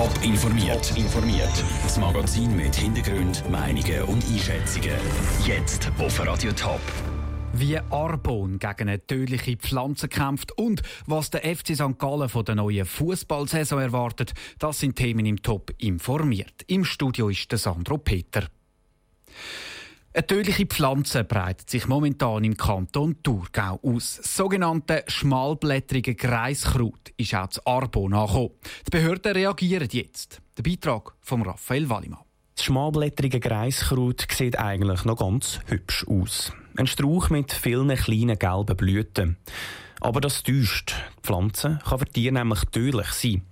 Top informiert. informiert. Das Magazin mit Hintergrund, Meinungen und Einschätzungen. Jetzt auf Radio Top. Wie Arbon gegen eine tödliche Pflanze kämpft und was der FC St. Gallen von der neuen Fußballsaison erwartet, das sind Themen im Top informiert. Im Studio ist der Sandro Peter. Eine tödliche Pflanze breitet sich momentan im Kanton Thurgau aus. Das sogenannte schmalblättrige Greiskraut ist auch zu Arbon angekommen. Die Behörden reagieren jetzt. Der Beitrag von Raphael Wallimann. Das schmalblättrige Greiskraut sieht eigentlich noch ganz hübsch aus. Ein Strauch mit vielen kleinen gelben Blüten. Aber das täuscht. Die Pflanze kann für Tiere nämlich tödlich sein.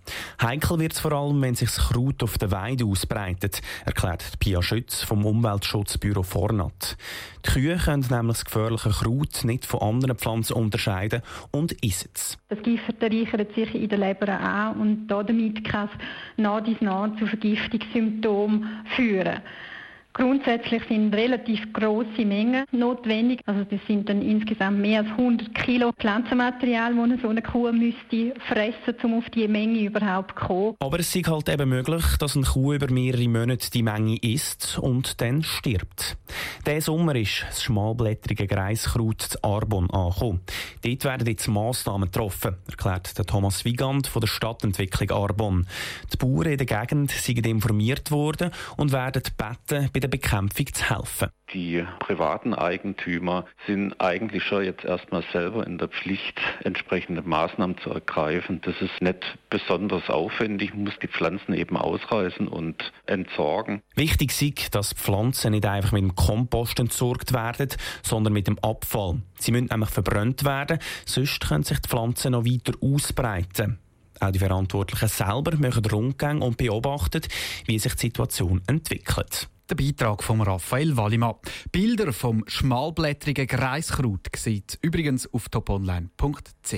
Heikel wird es vor allem, wenn sich das Kraut auf der Weide ausbreitet, erklärt Pia Schütz vom Umweltschutzbüro Fornat. Die Kühe können nämlich das gefährliche Kraut nicht von anderen Pflanzen unterscheiden und essen es. Das Gift reichert sich in der Leber an und damit kann es nach dies nach zu Vergiftungssymptomen führen. Grundsätzlich sind relativ große Mengen notwendig. Also das sind dann insgesamt mehr als 100 Kilo Pflanzenmaterial, das so eine Kuh müsste fressen, um auf diese Menge überhaupt zu kommen. Aber es ist halt eben möglich, dass eine Kuh über mehrere Monate die Menge isst und dann stirbt. Diesen Sommer ist das schmalblättrige Greiskraut zu Arbon angekommen. Dort werden jetzt Massnahmen getroffen, erklärt der Thomas Wigand von der Stadtentwicklung Arbon. Die Bauern in der Gegend sind informiert worden und werden gebeten, bei der Bekämpfung zu helfen. Die privaten Eigentümer sind eigentlich schon jetzt erstmal selber in der Pflicht, entsprechende Maßnahmen zu ergreifen. Das ist nicht besonders aufwendig, man muss die Pflanzen eben ausreißen und entsorgen. Wichtig ist, dass Pflanzen nicht einfach mit dem Kompost entsorgt werden, sondern mit dem Abfall. Sie müssen nämlich verbrannt werden, sonst können sich die Pflanzen noch weiter ausbreiten. Auch die Verantwortlichen selber machen Rundgänge und beobachten, wie sich die Situation entwickelt. Der Beitrag von Raphael Wallimann. Bilder vom schmalblättrigen Greiskraut sieht übrigens auf toponline.ch.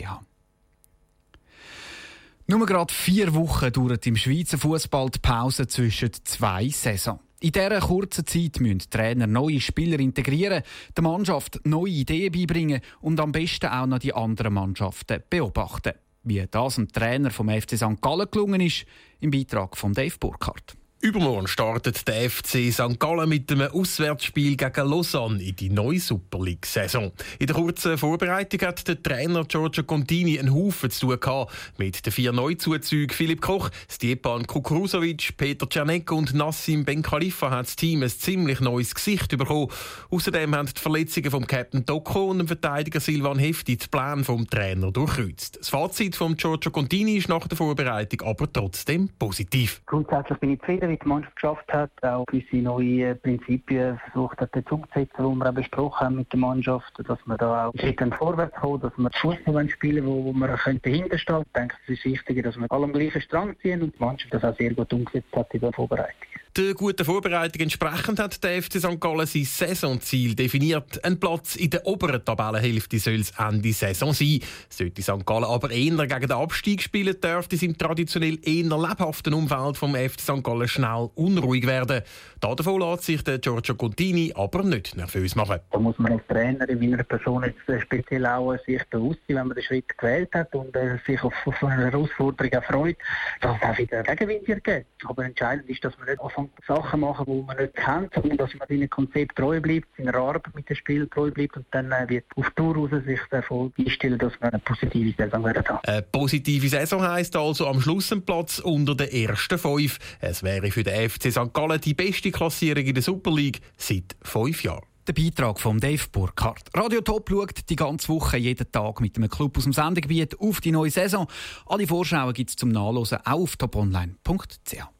Nur gerade vier Wochen dauert im Schweizer Fußball die Pause zwischen zwei Saisons. In dieser kurzen Zeit müssen Trainer neue Spieler integrieren, der Mannschaft neue Ideen beibringen und am besten auch noch die anderen Mannschaften beobachten. Wie das dem Trainer vom FC St. Gallen gelungen ist, im Beitrag von Dave Burkhardt. Übermorgen startet der FC St. Gallen mit einem Auswärtsspiel gegen Lausanne in die neue Super League-Saison. In der kurzen Vorbereitung hat der Trainer Giorgio Contini einen Haufen zu tun gehabt. Mit den vier Neuzuzügen Philipp Koch, Stepan Kukurusovic, Peter Czernek und Nassim Ben Khalifa hat das Team ein ziemlich neues Gesicht bekommen. Außerdem haben die Verletzungen vom Captain Doko und dem Verteidiger Silvan Hefti die Pläne vom Trainer durchkreuzt. Das Fazit von Giorgio Contini ist nach der Vorbereitung aber trotzdem positiv. Grundsätzlich bin ich zufrieden die Mannschaft geschafft hat, auch gewisse neue Prinzipien versucht hat umzusetzen, die wir auch besprochen haben mit der Mannschaft, dass wir da auch Schritte vorwärts kommen, dass wir Fußball spielen wo, wo wir dahinter stehen. Ich denke, es ist wichtiger, dass wir alle am gleichen Strang ziehen und die Mannschaft das auch sehr gut umgesetzt hat in der Vorbereitung. Der guten Vorbereitung entsprechend hat der FC St. Gallen sein Saisonziel definiert. Ein Platz in der oberen Tabellenhälfte soll es Ende Saison sein. Sollte St. Gallen aber eher gegen den Abstieg spielen, dürfte es im traditionell eher lebhaften Umfeld vom FC St. Gallen schnell unruhig werden. Davon lässt sich der Giorgio Contini aber nicht nervös machen. Da muss man als Trainer in meiner Person jetzt äh, speziell auch sich bewusst sein, wenn man den Schritt gewählt hat und äh, sich auf, auf eine Herausforderung freut, dass es auch wieder Gegenwind gibt. Aber entscheidend ist, dass man nicht anfängt, Sachen machen, die man nicht kennt, sondern dass man seinem Konzept treu bleibt, seiner Arbeit mit dem Spiel treu bleibt und dann äh, wird auf Tour raus sich der Erfolg einstellen, dass man eine positive Saison werden haben. Eine positive Saison heisst also am Schluss ein Platz unter den ersten fünf. Es wäre für den FC St. Gallen die beste Klassierung in der Super League seit fünf Jahren. Der Beitrag von Dave Burkhardt. Radio Top schaut die ganze Woche jeden Tag mit einem Club aus dem Sendegebiet auf die neue Saison. Alle Vorschauen gibt es zum Nachlesen auch auf toponline.ch.